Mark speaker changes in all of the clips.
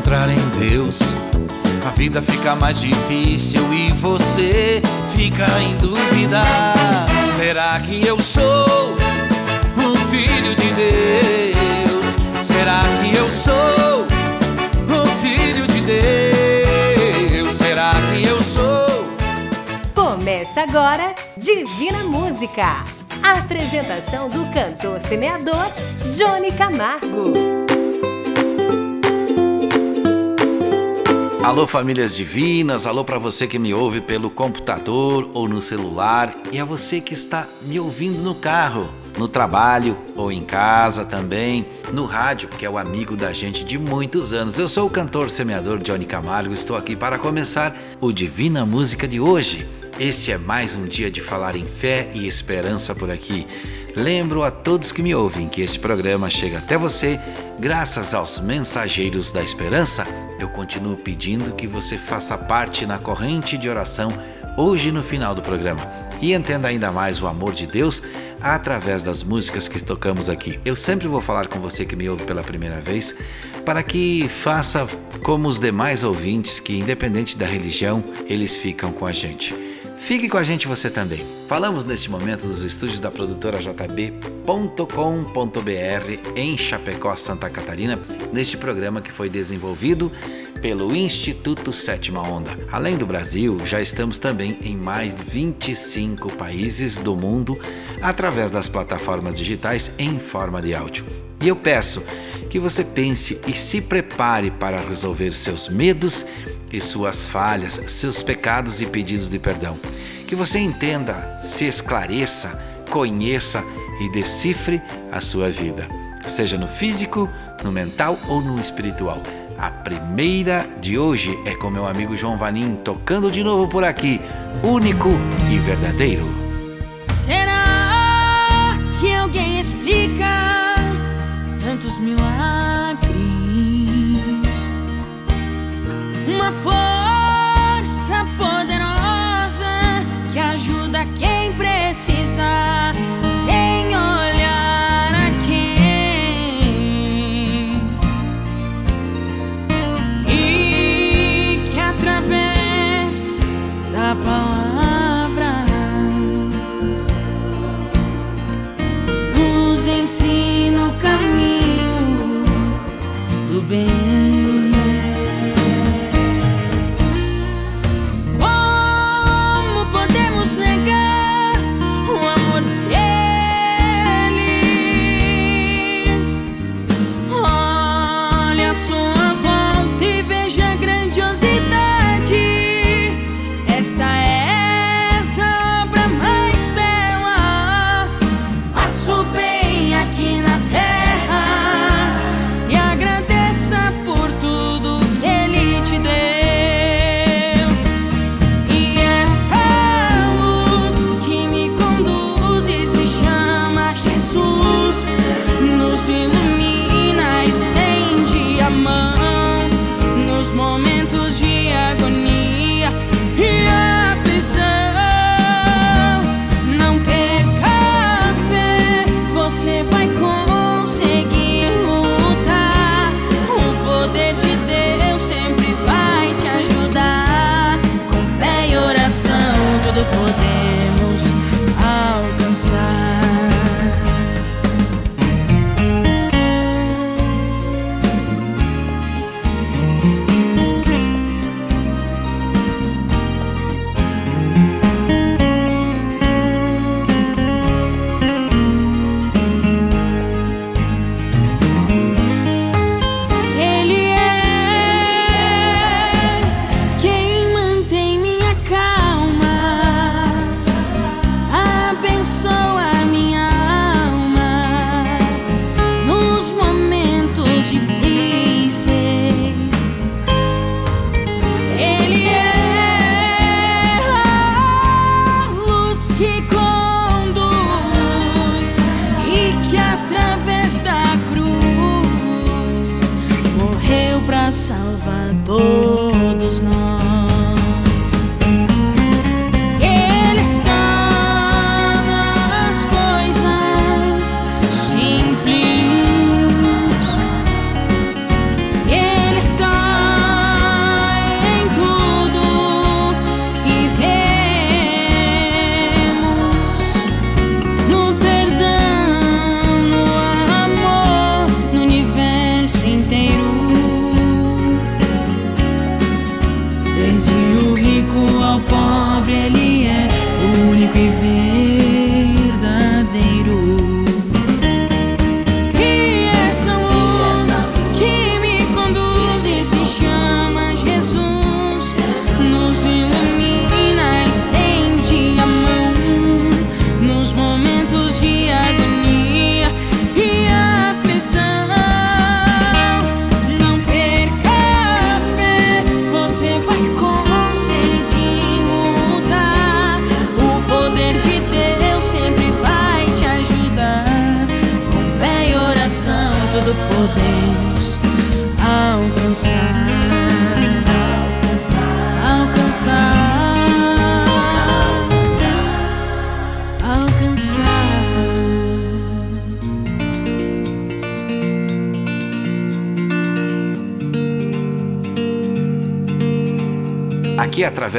Speaker 1: encontrar em Deus, a vida fica mais difícil e você fica em dúvida. Será que eu sou um filho de Deus? Será que eu sou um filho de Deus? Será que eu sou?
Speaker 2: Começa agora Divina Música. A apresentação do cantor semeador Johnny Camargo.
Speaker 1: Alô famílias divinas, alô para você que me ouve pelo computador ou no celular e a você que está me ouvindo no carro, no trabalho ou em casa também, no rádio, que é o amigo da gente de muitos anos. Eu sou o cantor semeador Johnny Camargo, estou aqui para começar o Divina Música de hoje. Este é mais um dia de falar em fé e esperança por aqui. Lembro a todos que me ouvem que este programa chega até você graças aos mensageiros da esperança. Eu continuo pedindo que você faça parte na corrente de oração hoje no final do programa e entenda ainda mais o amor de Deus através das músicas que tocamos aqui. Eu sempre vou falar com você que me ouve pela primeira vez para que faça como os demais ouvintes que, independente da religião, eles ficam com a gente. Fique com a gente você também. Falamos neste momento dos estúdios da produtora JB.com.br em Chapecó, Santa Catarina, neste programa que foi desenvolvido pelo Instituto Sétima Onda. Além do Brasil, já estamos também em mais de 25 países do mundo através das plataformas digitais em forma de áudio. E eu peço que você pense e se prepare para resolver seus medos e suas falhas, seus pecados e pedidos de perdão. Que você entenda, se esclareça, conheça e decifre a sua vida, seja no físico, no mental ou no espiritual. A primeira de hoje é com meu amigo João Vanim tocando de novo por aqui, único e verdadeiro.
Speaker 3: Uma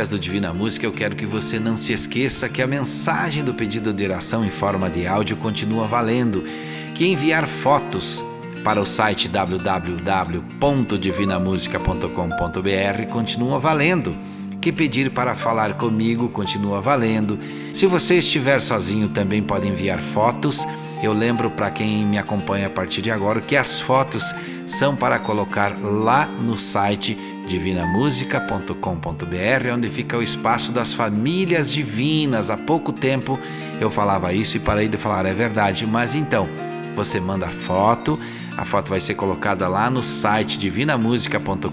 Speaker 3: através do
Speaker 1: Divina Música, eu quero que você não se esqueça que a mensagem do pedido de oração em forma de áudio continua valendo. Que enviar fotos para o site www.divinamusica.com.br continua valendo. Que pedir para falar comigo continua valendo. Se você estiver sozinho, também pode enviar fotos. Eu lembro para quem me acompanha a partir de agora que as fotos são para colocar lá no site divinamusica.com.br, onde fica o espaço das famílias divinas. Há pouco tempo eu falava isso e parei de falar, é verdade. Mas então, você manda foto, a foto vai ser colocada lá no site divinamusica.com.br,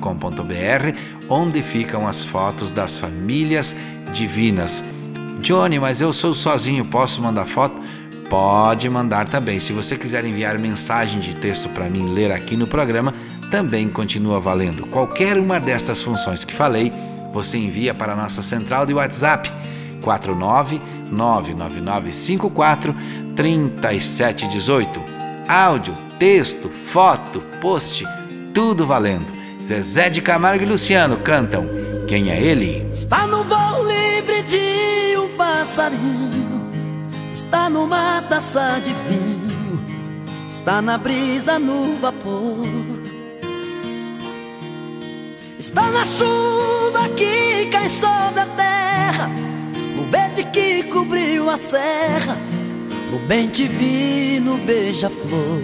Speaker 1: onde ficam as fotos das famílias divinas. Johnny, mas eu sou sozinho, posso mandar foto? Pode mandar também. Se você quiser enviar mensagem de texto para mim ler aqui no programa, também continua valendo. Qualquer uma destas funções que falei, você envia para a nossa central de WhatsApp 4999954 3718. Áudio, texto, foto, post, tudo valendo. Zezé de Camargo e Luciano cantam Quem é ele?
Speaker 4: Está no voo livre de um passarinho Está numa taça de vinho Está na brisa no vapor Está na chuva que cai sobre a terra No verde que cobriu a serra No bem divino beija-flor.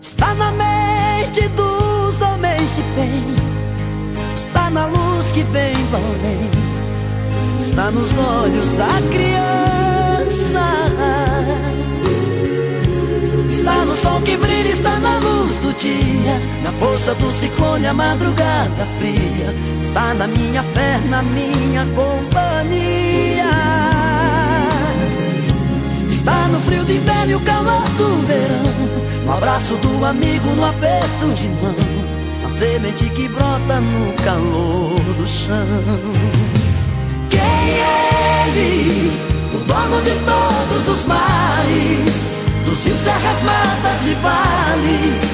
Speaker 4: Está na mente dos homens de bem Está na luz que vem do além Está nos olhos da criança. Está no sol que brilha, está na luz dia Na força do ciclone, a madrugada fria. Está na minha fé, na minha companhia. Está no frio do inverno e o calor do verão. No abraço do amigo, no aperto de mão. Na semente que brota no calor do chão. Quem é ele? O dono de todos os mares. Dos rios, serras, matas e vales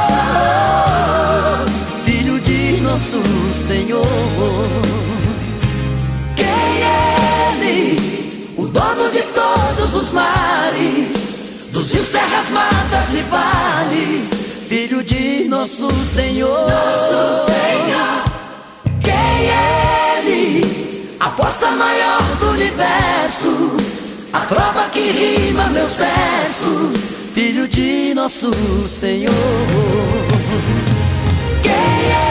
Speaker 4: nosso Senhor. Quem é Ele? O dono de todos os mares, dos rios, serras, matas e vales, Filho de nosso Senhor.
Speaker 5: Nosso Senhor.
Speaker 4: Quem é Ele? A força maior do universo, a trova que rima meus versos. Filho de nosso Senhor. Quem é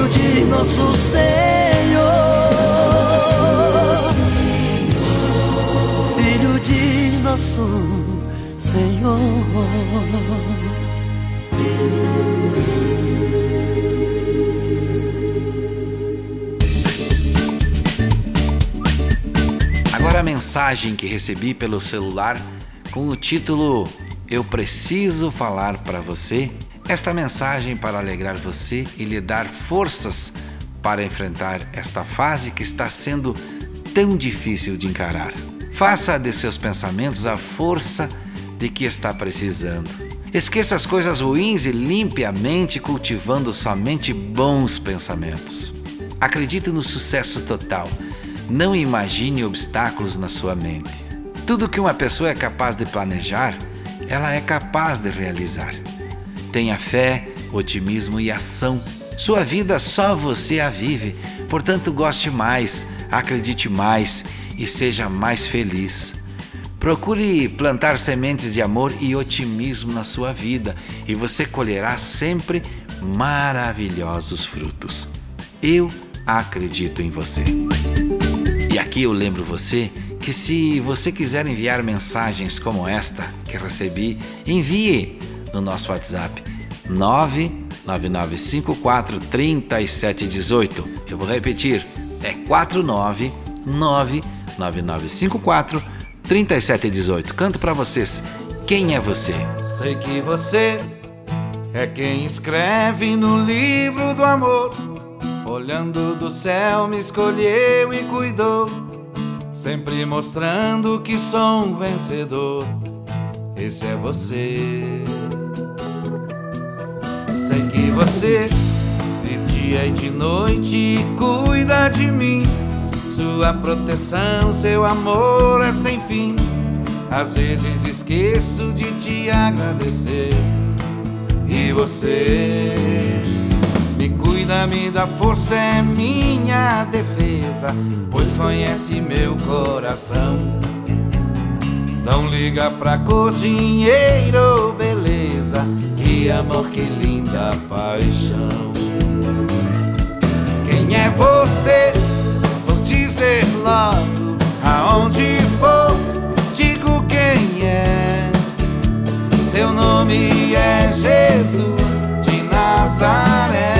Speaker 4: Filho de nosso Senhor. Filho de nosso Senhor.
Speaker 1: Agora a mensagem que recebi pelo celular com o título Eu preciso falar para você. Esta mensagem para alegrar você e lhe dar forças para enfrentar esta fase que está sendo tão difícil de encarar. Faça de seus pensamentos a força de que está precisando. Esqueça as coisas ruins e limpe a mente cultivando somente bons pensamentos. Acredite no sucesso total. Não imagine obstáculos na sua mente. Tudo que uma pessoa é capaz de planejar, ela é capaz de realizar. Tenha fé, otimismo e ação. Sua vida só você a vive, portanto, goste mais, acredite mais e seja mais feliz. Procure plantar sementes de amor e otimismo na sua vida e você colherá sempre maravilhosos frutos. Eu acredito em você. E aqui eu lembro você que se você quiser enviar mensagens como esta que recebi, envie no nosso WhatsApp 999543718. Eu vou repetir, é 49999543718. Canto para vocês. Quem é você?
Speaker 6: Sei que você é quem escreve no livro do amor. Olhando do céu, me escolheu e cuidou. Sempre mostrando que sou um vencedor. Esse é você. Sei que você, de dia e de noite, cuida de mim. Sua proteção, seu amor é sem fim. Às vezes esqueço de te agradecer. E você me cuida, me dá força, é minha defesa, pois conhece meu coração. Não liga pra cor, dinheiro, beleza, que amor, que linda paixão. Quem é você? Vou dizer logo, aonde for, digo quem é. Seu nome é Jesus de Nazaré.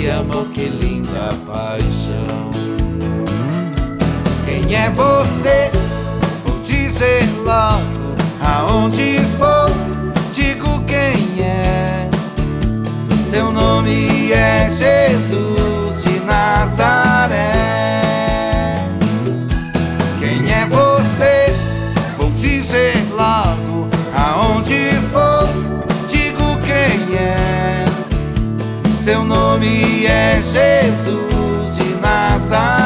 Speaker 6: que amor, que linda paixão. Quem é você? Vou dizer logo, aonde for, digo quem é. Seu nome é Jesus nome é Jesus
Speaker 1: de Nazaré.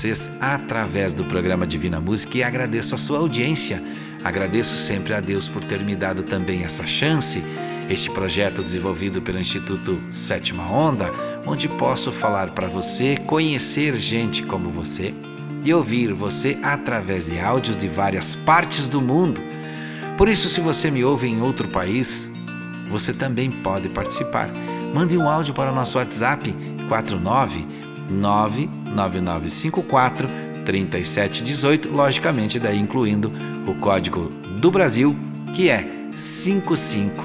Speaker 1: Vocês através do programa Divina Música e agradeço a sua audiência. Agradeço sempre a Deus por ter me dado também essa chance, este projeto desenvolvido pelo Instituto Sétima Onda, onde posso falar para você, conhecer gente como você e ouvir você através de áudios de várias partes do mundo. Por isso, se você me ouve em outro país, você também pode participar. Mande um áudio para o nosso WhatsApp 49 99954 3718, logicamente daí incluindo o código do Brasil, que é 55.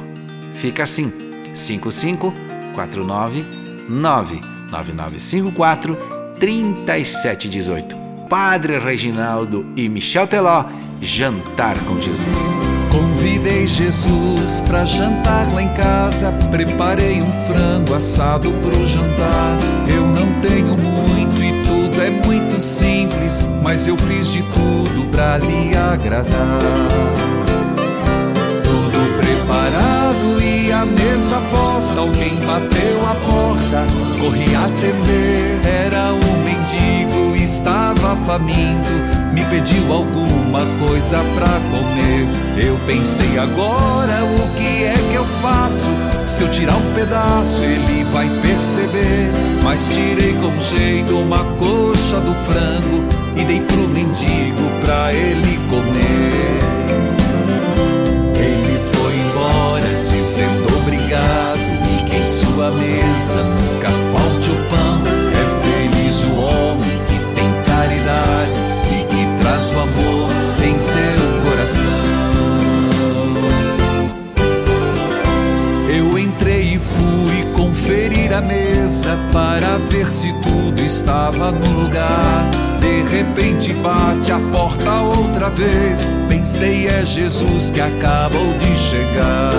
Speaker 1: Fica assim: 5549 99954 3718. Padre Reginaldo e Michel Teló, Jantar com Jesus.
Speaker 7: Convidei Jesus pra jantar lá em casa. Preparei um frango assado pro jantar. Eu muito simples, mas eu fiz de tudo pra lhe agradar. Tudo preparado e a mesa posta. Alguém bateu a porta, corri atender. Era um mendigo, estava faminto me pediu alguma coisa pra comer. Eu pensei agora o que é que eu faço? Se eu tirar um pedaço, ele vai perceber. Mas tirei com jeito uma coxa do frango e dei pro mendigo pra ele comer. Ele foi embora dizendo obrigado e que em sua mesa nunca mesa para ver se tudo estava no lugar. De repente bate a porta outra vez. Pensei é Jesus que acabou de chegar.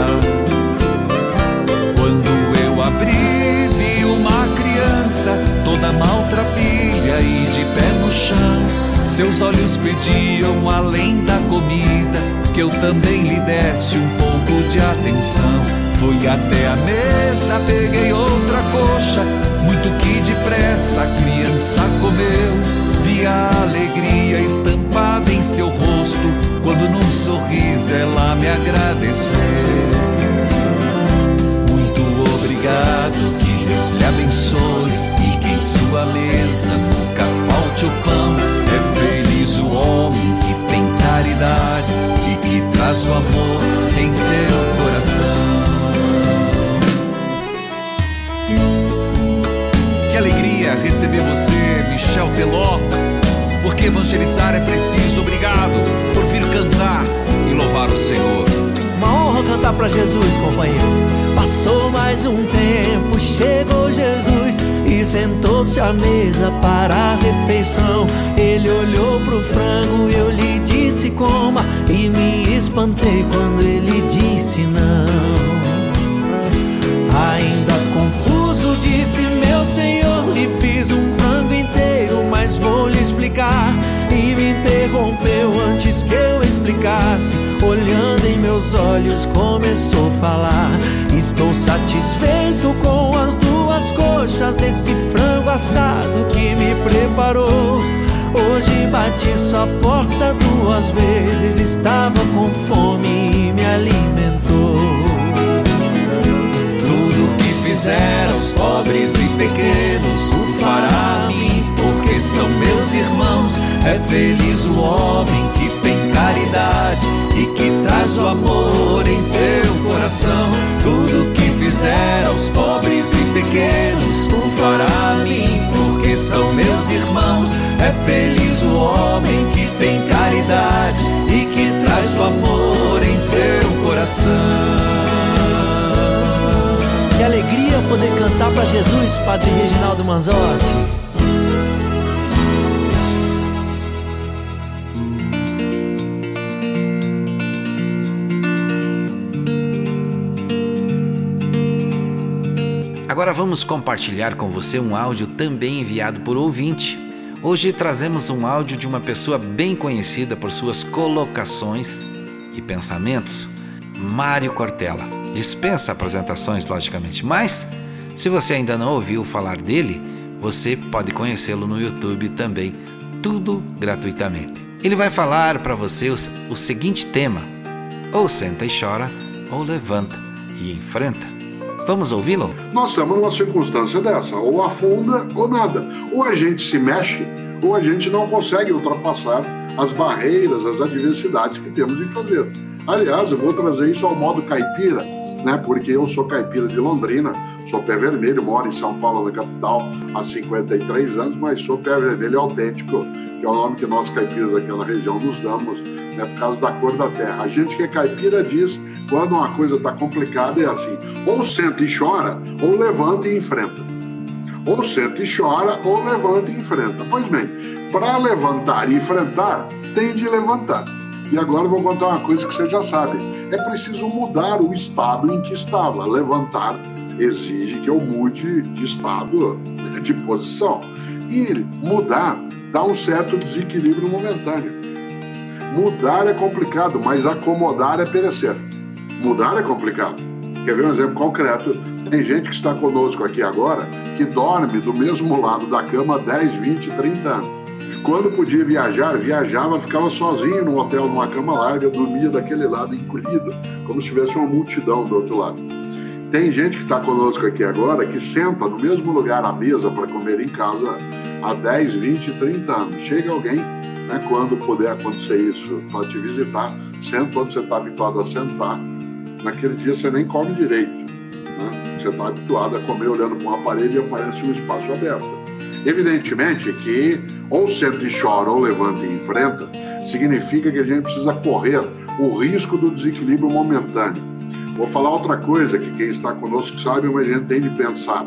Speaker 7: Quando eu abri, vi uma criança toda maltrapilha e de pé no chão. Seus olhos pediam, além da comida, que eu também lhe desse um pouco de atenção. Fui até a mesa, peguei outra coxa, muito que depressa a criança comeu. Vi a alegria estampada em seu rosto, quando num sorriso ela me agradeceu. Muito obrigado, que Deus lhe abençoe e que em sua mesa nunca falte o pão feliz o homem que tem caridade e que traz o amor em seu coração. Receber você, Michel Teló. Porque evangelizar é preciso. Obrigado por vir cantar e louvar o Senhor.
Speaker 8: Uma honra cantar para Jesus, companheiro. Passou mais um tempo, chegou Jesus e sentou-se à mesa para a refeição. Ele olhou pro frango, eu lhe disse coma e me espantei quando ele disse não. Ainda confuso disse meu senhor, E me interrompeu antes que eu explicasse, olhando em meus olhos começou a falar. Estou satisfeito com as duas as coxas desse frango assado que me preparou. Hoje bati sua porta duas vezes, estava com fome e me alimentou.
Speaker 7: Tudo que fizer aos pobres e pequenos, o fará mim, porque são meus irmãos. É feliz o homem que tem caridade e que traz o amor em seu coração. Tudo que fizer aos pobres e pequenos, o fará a mim, porque são meus irmãos. É feliz o homem que tem caridade e que traz o amor em seu coração.
Speaker 8: Que alegria poder cantar para Jesus, Padre Reginaldo Manzotti.
Speaker 1: Agora vamos compartilhar com você um áudio também enviado por ouvinte. Hoje trazemos um áudio de uma pessoa bem conhecida por suas colocações e pensamentos, Mário Cortella. Dispensa apresentações, logicamente, mas se você ainda não ouviu falar dele, Você pode conhecê-lo no YouTube também, tudo gratuitamente. Ele vai falar para você o, o seguinte tema: ou senta e chora, ou levanta e enfrenta. Vamos ouvi-lo?
Speaker 9: Nós estamos numa circunstância dessa, ou afunda ou nada. Ou a gente se mexe, ou a gente não consegue ultrapassar as barreiras, as adversidades que temos de fazer. Aliás, eu vou trazer isso ao modo caipira, né? Porque eu sou caipira de Londrina, sou pé vermelho, moro em São Paulo, na capital, há 53 anos, mas sou pé vermelho autêntico, que é o nome que nós caipiras daquela região nos damos, né? Por causa da cor da terra. A gente que é caipira diz, quando uma coisa está complicada, é assim: ou senta e chora, ou levanta e enfrenta. Ou senta e chora, ou levanta e enfrenta. Pois bem, para levantar e enfrentar, tem de levantar. E agora vou contar uma coisa que você já sabe. É preciso mudar o estado em que estava. Levantar exige que eu mude de estado, de posição. E mudar dá um certo desequilíbrio momentâneo. Mudar é complicado, mas acomodar é perecer. Mudar é complicado. Quer ver um exemplo concreto? Tem gente que está conosco aqui agora que dorme do mesmo lado da cama há 10, 20, 30 anos quando podia viajar, viajava, ficava sozinho no hotel, numa cama larga, dormia daquele lado, encolhido, como se tivesse uma multidão do outro lado. Tem gente que está conosco aqui agora que senta no mesmo lugar à mesa para comer em casa há 10, 20, 30 anos. Chega alguém, né, quando puder acontecer isso, para te visitar, senta onde você está habituado a sentar. Naquele dia você nem come direito. Né? Você está habituado a comer olhando para uma parede e aparece um espaço aberto. Evidentemente que ou senta e chora ou levanta e enfrenta, significa que a gente precisa correr o risco do desequilíbrio momentâneo. Vou falar outra coisa que quem está conosco sabe, mas a gente tem de pensar.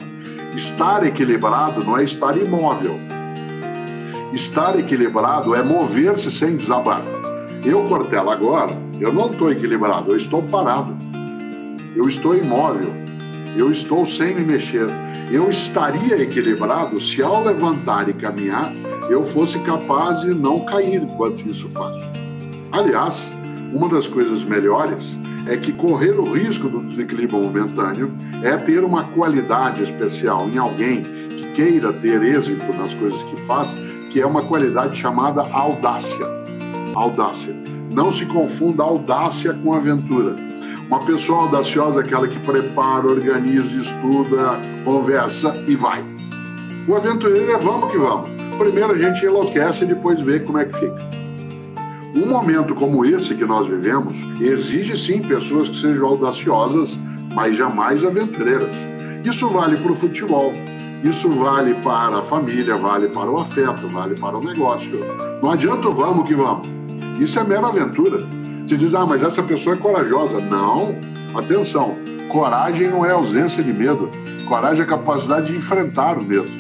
Speaker 9: Estar equilibrado não é estar imóvel. Estar equilibrado é mover-se sem desabar. Eu, Cortella, agora, eu não estou equilibrado, eu estou parado. Eu estou imóvel. Eu estou sem me mexer. Eu estaria equilibrado se, ao levantar e caminhar, eu fosse capaz de não cair enquanto isso faço. Aliás, uma das coisas melhores é que correr o risco do desequilíbrio momentâneo é ter uma qualidade especial em alguém que queira ter êxito nas coisas que faz, que é uma qualidade chamada audácia. Audácia. Não se confunda audácia com aventura. Uma pessoa audaciosa é aquela que prepara, organiza, estuda, conversa e vai. O aventureiro é vamos que vamos primeiro a gente enlouquece e depois vê como é que fica. Um momento como esse que nós vivemos exige sim pessoas que sejam audaciosas, mas jamais aventureiras. Isso vale para o futebol, isso vale para a família, vale para o afeto, vale para o negócio. Não adianta o vamos que vamos. Isso é mera aventura. Se diz, ah, mas essa pessoa é corajosa. Não, atenção. Coragem não é ausência de medo. Coragem é capacidade de enfrentar o medo.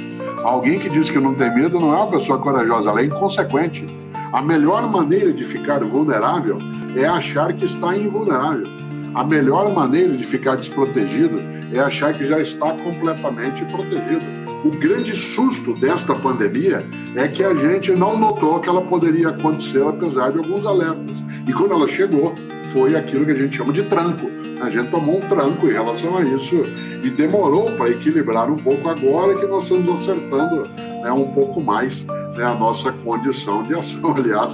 Speaker 9: Alguém que diz que não tem medo não é uma pessoa corajosa, ela é inconsequente. A melhor maneira de ficar vulnerável é achar que está invulnerável. A melhor maneira de ficar desprotegido é achar que já está completamente protegido. O grande susto desta pandemia é que a gente não notou que ela poderia acontecer apesar de alguns alertas. E quando ela chegou, foi aquilo que a gente chama de tranco. A gente tomou um tranco em relação a isso e demorou para equilibrar um pouco agora que nós estamos acertando né, um pouco mais né, a nossa condição de ação. Aliás,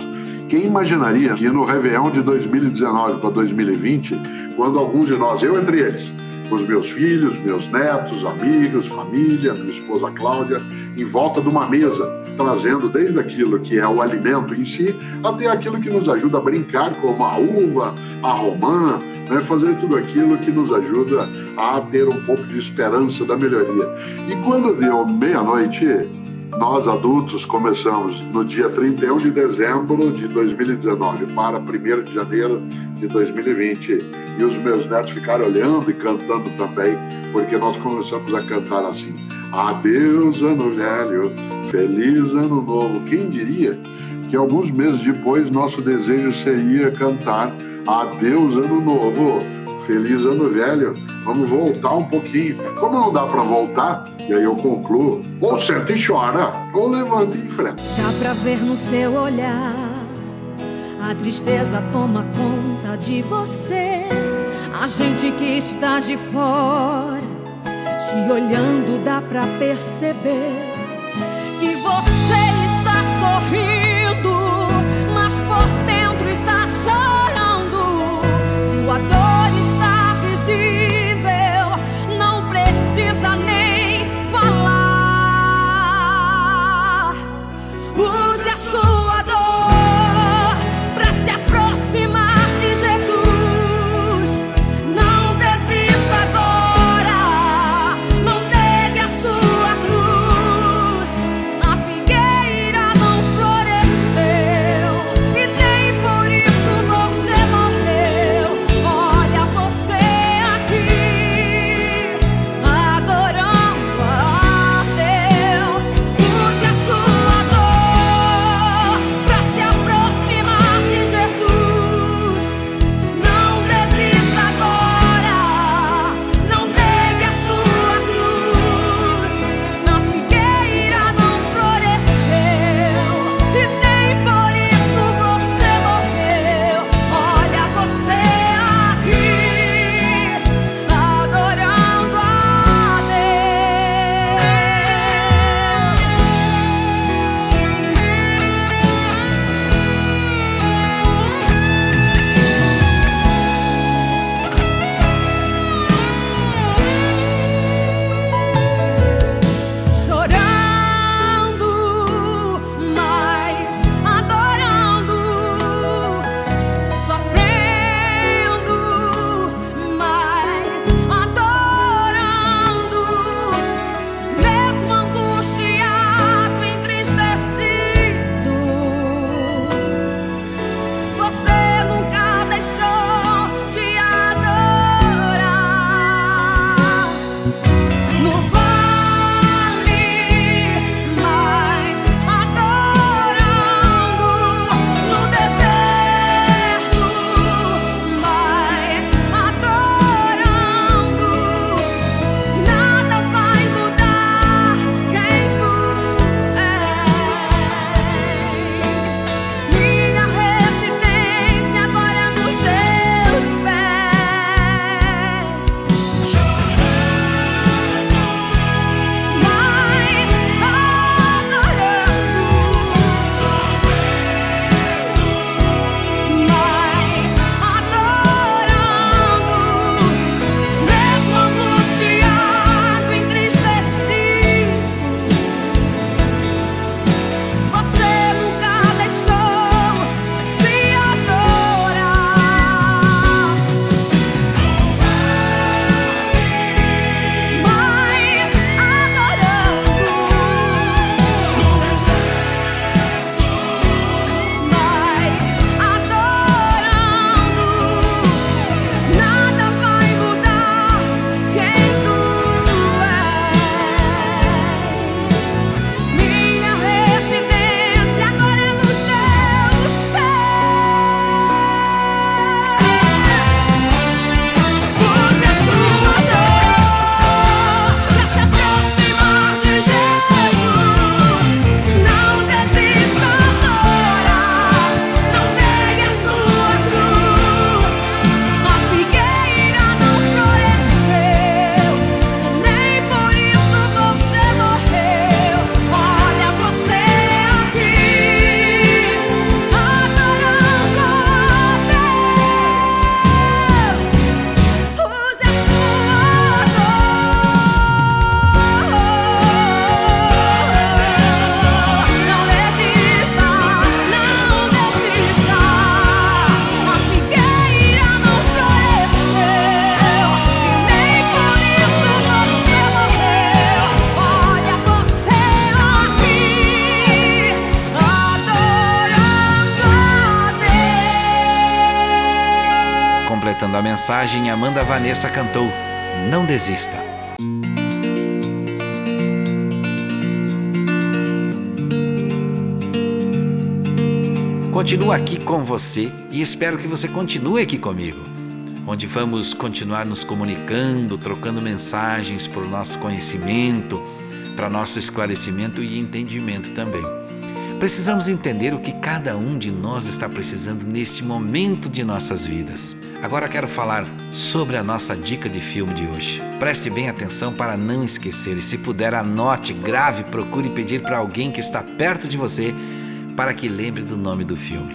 Speaker 9: quem imaginaria que no Réveillon de 2019 para 2020, quando alguns de nós, eu entre eles, os meus filhos, meus netos, amigos, família, minha esposa Cláudia, em volta de uma mesa, trazendo desde aquilo que é o alimento em si, até aquilo que nos ajuda a brincar, como a uva, a romã, né, fazer tudo aquilo que nos ajuda a ter um pouco de esperança da melhoria. E quando deu meia-noite, nós adultos começamos no dia 31 de dezembro de 2019 para 1 de janeiro de 2020. E os meus netos ficaram olhando e cantando também, porque nós começamos a cantar assim: Adeus, ano velho, feliz ano novo. Quem diria que alguns meses depois nosso desejo seria cantar Adeus, ano novo. Feliz ano velho. Vamos voltar um pouquinho. Como não dá para voltar, e aí eu concluo, ou senta e chora, ou levanta e enfrenta.
Speaker 10: Dá para ver no seu olhar, a tristeza toma conta de você. A gente que está de fora, te olhando dá para perceber
Speaker 1: que você está sorrindo. Mensagem, Amanda Vanessa cantou Não Desista. Continuo aqui com você e espero que você continue aqui comigo, onde vamos continuar nos comunicando, trocando mensagens por nosso conhecimento, para nosso esclarecimento e entendimento também. Precisamos entender o que cada um de nós está precisando neste momento de nossas vidas. Agora quero falar sobre a nossa dica de filme de hoje. Preste bem atenção para não esquecer e, se puder, anote, grave, procure pedir para alguém que está perto de você para que lembre do nome do filme.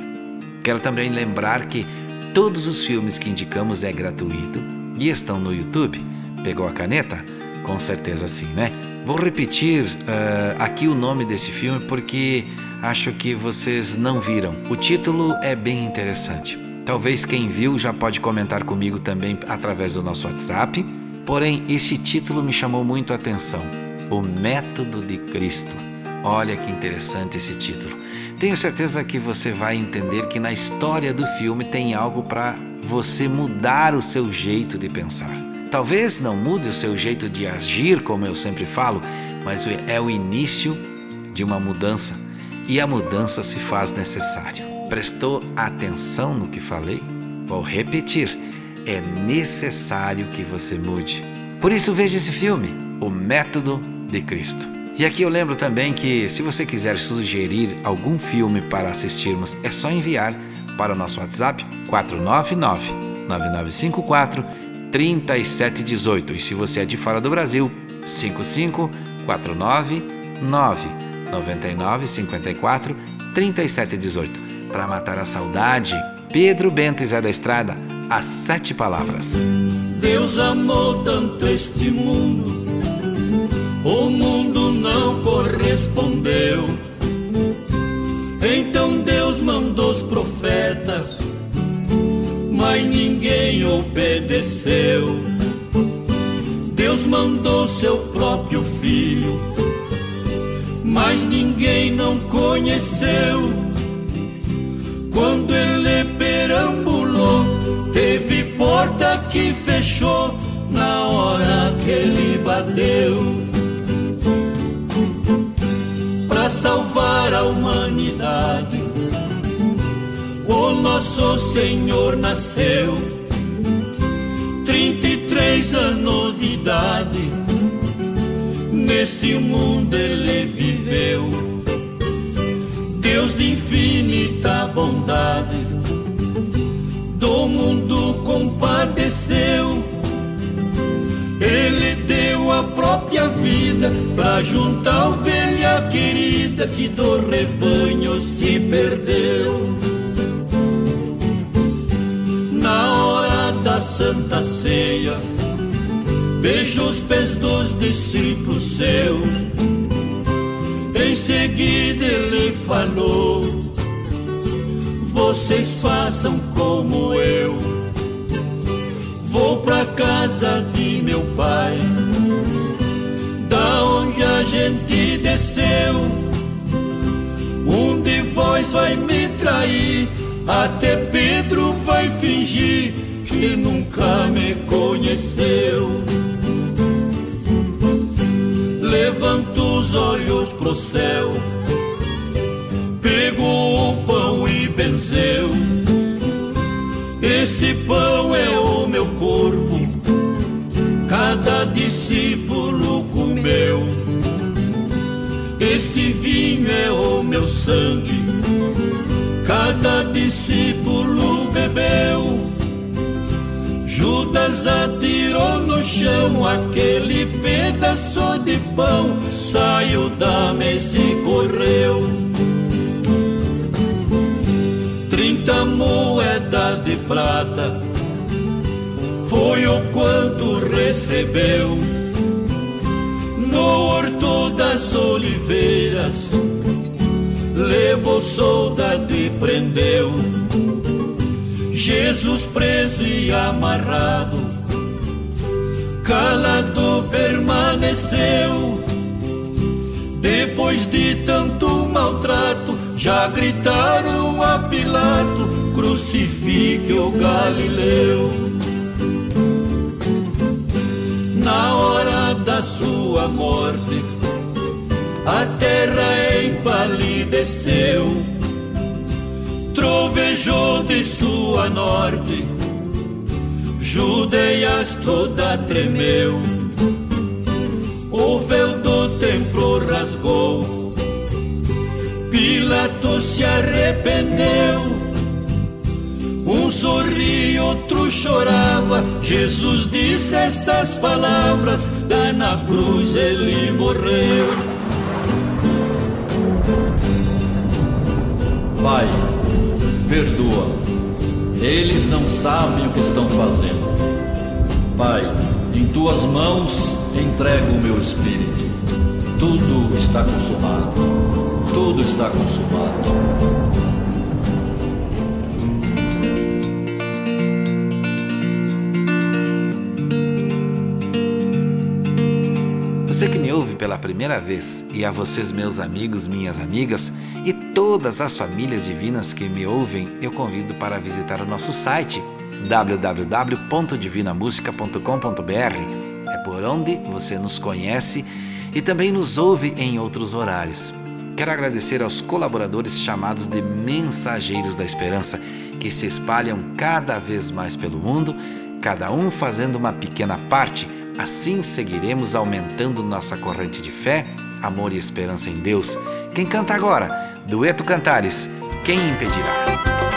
Speaker 1: Quero também lembrar que todos os filmes que indicamos é gratuito e estão no YouTube. Pegou a caneta? Com certeza sim, né? Vou repetir uh, aqui o nome desse filme porque acho que vocês não viram. O título é bem interessante. Talvez quem viu já pode comentar comigo também através do nosso WhatsApp. Porém, esse título me chamou muito a atenção: O Método de Cristo. Olha que interessante esse título. Tenho certeza que você vai entender que na história do filme tem algo para você mudar o seu jeito de pensar. Talvez não mude o seu jeito de agir, como eu sempre falo, mas é o início de uma mudança e a mudança se faz necessário. Prestou atenção no que falei? Vou repetir: é necessário que você mude. Por isso, veja esse filme, O Método de Cristo. E aqui eu lembro também que, se você quiser sugerir algum filme para assistirmos, é só enviar para o nosso WhatsApp 499 9954 3718. E se você é de fora do Brasil, 5549 999 54 3718. Para matar a saudade, Pedro Bento e Zé da Estrada, as sete palavras.
Speaker 11: Deus amou tanto este mundo, o mundo não correspondeu. Então Deus mandou os profetas, mas ninguém obedeceu. Deus mandou seu próprio filho, mas ninguém não conheceu. Quando ele perambulou, teve porta que fechou na hora que ele bateu. Para salvar a humanidade, o nosso Senhor nasceu. 33 anos de idade, neste mundo ele viveu Deus de infinita bondade, do mundo compadeceu. Ele deu a própria vida pra juntar ovelha querida que do rebanho se perdeu. Na hora da Santa Ceia, beijo os pés dos discípulos seus em seguida ele falou: Vocês façam como eu. Vou pra casa de meu pai, da onde a gente desceu. Um de vós vai me trair, até Pedro vai fingir que nunca me conheceu. Os olhos pro céu, pegou o pão e benzeu. Esse pão é o meu corpo, cada discípulo comeu. Esse vinho é o meu sangue, cada discípulo bebeu. Judas atirou no chão aquele pedaço de pão, saiu da mesa e correu. Trinta moedas de prata foi o quanto recebeu no horto das oliveiras. Levou soldado e prendeu Jesus preso e amarrado, calado permaneceu. Depois de tanto maltrato, já gritaram a Pilato: crucifique o Galileu. Na hora da sua morte, a terra empalideceu trovejou de sua norte, Judeias toda tremeu, se arrependeu. Um sorria, outro chorava. Jesus disse essas palavras, lá na cruz ele morreu.
Speaker 12: Pai, perdoa. Eles não sabem o que estão fazendo. Pai, em tuas mãos entrego o meu espírito. Tudo está consumado. Tudo está consumado.
Speaker 1: Você que me ouve pela primeira vez e a vocês, meus amigos, minhas amigas e todas as famílias divinas que me ouvem, eu convido para visitar o nosso site www.divinamusica.com.br. É por onde você nos conhece e também nos ouve em outros horários. Quero agradecer aos colaboradores chamados de Mensageiros da Esperança, que se espalham cada vez mais pelo mundo, cada um fazendo uma pequena parte Assim seguiremos aumentando nossa corrente de fé, amor e esperança em Deus. Quem canta agora? Dueto Cantares. Quem impedirá?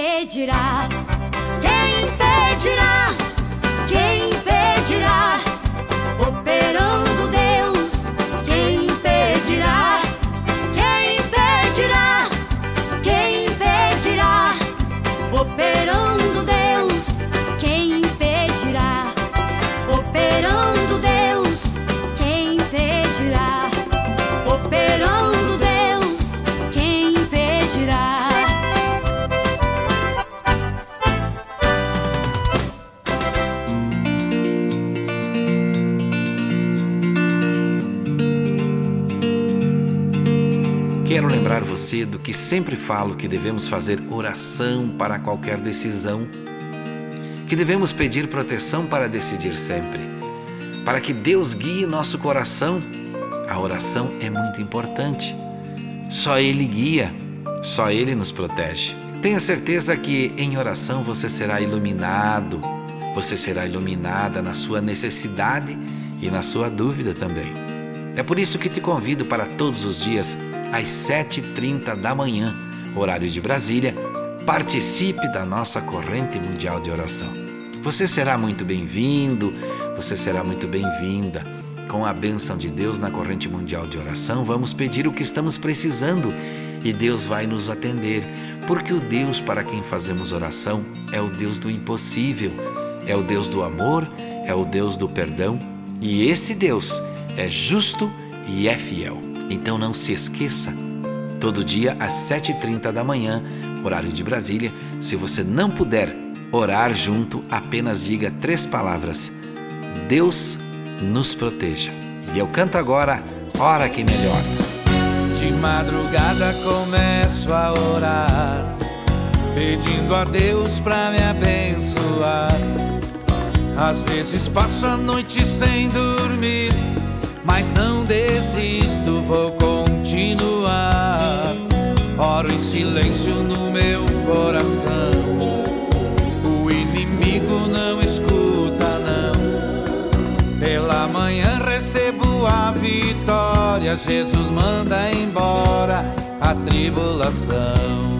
Speaker 10: Quem
Speaker 1: que sempre falo que devemos fazer oração para qualquer decisão, que devemos pedir proteção para decidir sempre, para que Deus guie nosso coração. A oração é muito importante. Só Ele guia, só Ele nos protege. Tenha certeza que em oração você será iluminado, você será iluminada na sua necessidade e na sua dúvida também. É por isso que te convido para todos os dias, às 7h30 da manhã, horário de Brasília, participe da nossa corrente mundial de oração. Você será muito bem-vindo, você será muito bem-vinda. Com a bênção de Deus na corrente mundial de oração, vamos pedir o que estamos precisando e Deus vai nos atender, porque o Deus para quem fazemos oração é o Deus do impossível, é o Deus do amor, é o Deus do perdão e este Deus é justo e é fiel. Então não se esqueça, todo dia às 7h30 da manhã, horário de Brasília, se você não puder orar junto, apenas diga três palavras: Deus nos proteja. E eu canto agora Hora que Melhora.
Speaker 6: De madrugada começo a orar, pedindo a Deus pra me abençoar. Às vezes passo a noite sem dormir, mas não desisto, vou continuar. Oro em silêncio no meu coração. O inimigo não escuta, não. Pela manhã recebo a vitória. Jesus manda embora a tribulação.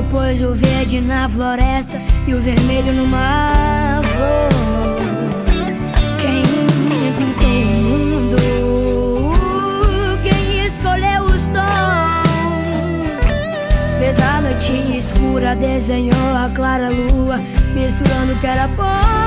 Speaker 10: Amarelo, pôs o verde na floresta e o vermelho numa flor. Quem pintou o mundo? Quem escolheu os tons? Fez a noite escura, desenhou a clara lua, misturando o que era bom.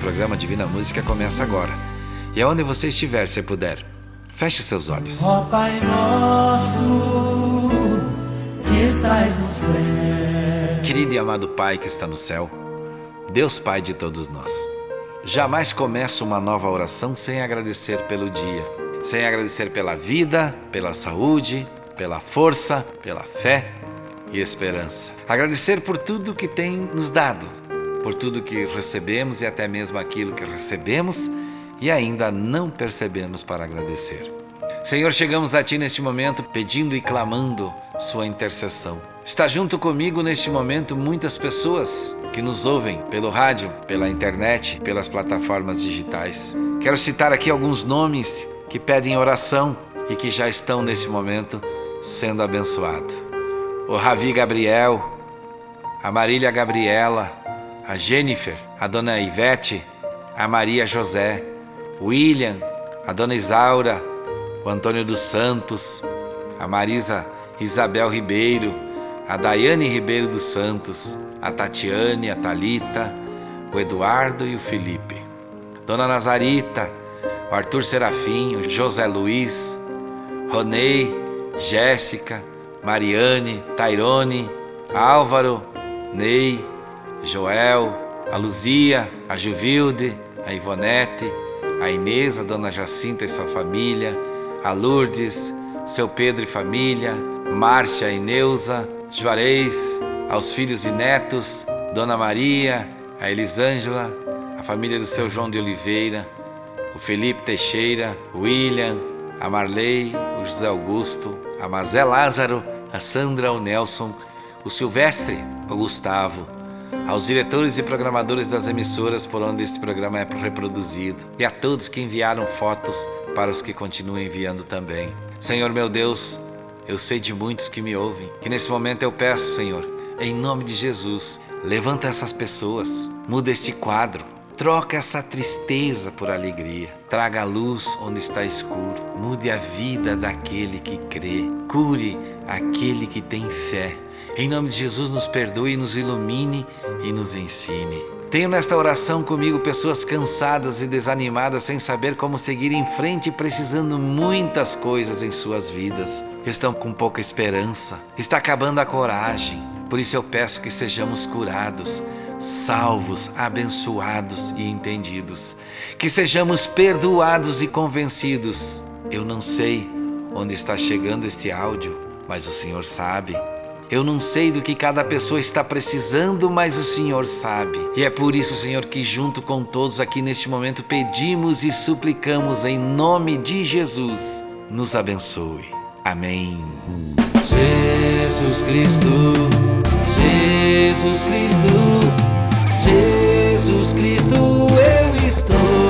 Speaker 1: Programa Divina Música começa agora. E aonde você estiver, se puder, feche seus olhos.
Speaker 6: Ó Pai nosso, que estás no céu.
Speaker 1: Querido e amado Pai que está no céu, Deus Pai de todos nós, jamais começo uma nova oração sem agradecer pelo dia, sem agradecer pela vida, pela saúde, pela força, pela fé e esperança. Agradecer por tudo que tem nos dado, por tudo que recebemos e até mesmo aquilo que recebemos e ainda não percebemos para agradecer. Senhor, chegamos a Ti neste momento pedindo e clamando Sua intercessão. Está junto comigo neste momento muitas pessoas que nos ouvem pelo rádio, pela internet, pelas plataformas digitais. Quero citar aqui alguns nomes que pedem oração e que já estão neste momento sendo abençoados. O Ravi Gabriel, a Marília Gabriela, a Jennifer, a Dona Ivete, a Maria José, o William, a Dona Isaura, o Antônio dos Santos, a Marisa Isabel Ribeiro, a Daiane Ribeiro dos Santos, a Tatiane, a Talita, o Eduardo e o Felipe. Dona Nazarita, o Arthur Serafim, o José Luiz, Ronei, Jéssica, Mariane, Tairone, Álvaro, Ney, Joel, a Luzia, a Juvilde, a Ivonete, a Inês, a Dona Jacinta e sua família, a Lourdes, seu Pedro e família, Márcia e Neuza, Juarez, aos filhos e netos, Dona Maria, a Elisângela, a família do seu João de Oliveira, o Felipe Teixeira, o William, a Marley, o José Augusto, a Mazé Lázaro, a Sandra, o Nelson, o Silvestre, o Gustavo, aos diretores e programadores das emissoras por onde este programa é reproduzido e a todos que enviaram fotos para os que continuam enviando também. Senhor meu Deus, eu sei de muitos que me ouvem, que nesse momento eu peço, Senhor, em nome de Jesus, levanta essas pessoas, muda este quadro, troca essa tristeza por alegria, traga a luz onde está escuro, mude a vida daquele que crê, cure aquele que tem fé. Em nome de Jesus, nos perdoe, nos ilumine e nos ensine. Tenho nesta oração comigo pessoas cansadas e desanimadas sem saber como seguir em frente precisando muitas coisas em suas vidas. Estão com pouca esperança, está acabando a coragem. Por isso eu peço que sejamos curados, salvos, abençoados e entendidos. Que sejamos perdoados e convencidos. Eu não sei onde está chegando este áudio, mas o Senhor sabe. Eu não sei do que cada pessoa está precisando, mas o Senhor sabe. E é por isso, Senhor, que junto com todos aqui neste momento pedimos e suplicamos em nome de Jesus. Nos abençoe. Amém.
Speaker 6: Jesus Cristo, Jesus Cristo, Jesus Cristo, eu estou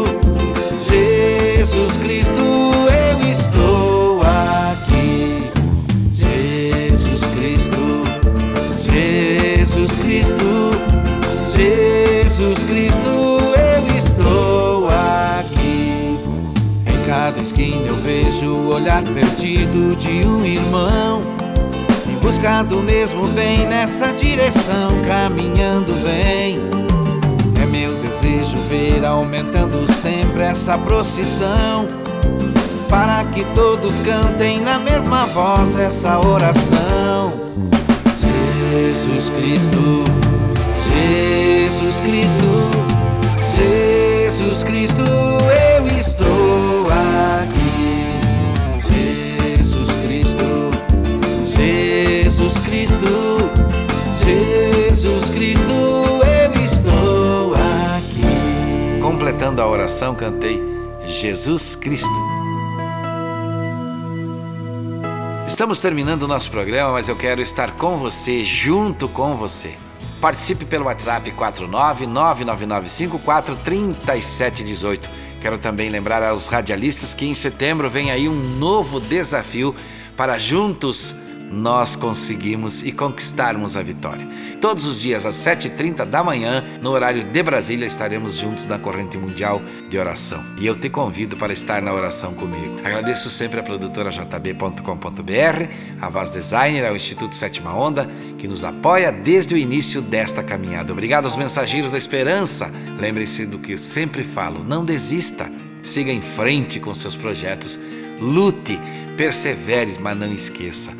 Speaker 6: olhar perdido de um irmão. Em busca do mesmo bem nessa direção, caminhando vem. É meu desejo ver aumentando sempre essa procissão. Para que todos cantem na mesma voz essa oração. Jesus Cristo, Jesus Cristo, Jesus Cristo, Completando a oração, cantei Jesus Cristo. Estamos terminando o nosso programa, mas eu quero estar com você, junto com você. Participe pelo WhatsApp 49999543718. Quero também lembrar aos radialistas que em setembro vem aí um novo desafio para juntos nós conseguimos e conquistarmos a vitória. Todos os dias às 7h30 da manhã, no horário de Brasília, estaremos juntos na corrente mundial de oração. E eu te convido para estar na oração comigo. Agradeço sempre a produtora jb.com.br, a Vaz Designer, ao Instituto Sétima Onda, que nos apoia desde o início desta caminhada. Obrigado aos mensageiros da esperança. Lembre-se do que sempre falo, não desista. Siga em frente com seus projetos. Lute, persevere, mas não esqueça.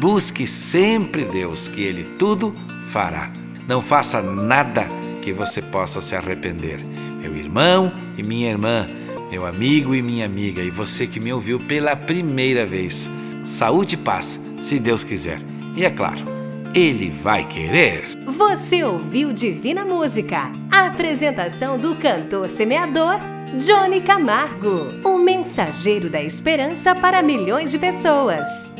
Speaker 6: Busque sempre Deus, que Ele tudo fará. Não faça nada que você possa se arrepender. Meu irmão e minha irmã, meu amigo e minha amiga, e você que me ouviu pela primeira vez. Saúde e paz, se Deus quiser. E é claro, Ele vai querer.
Speaker 2: Você ouviu Divina Música, a apresentação do cantor semeador Johnny Camargo, o mensageiro da esperança para milhões de pessoas.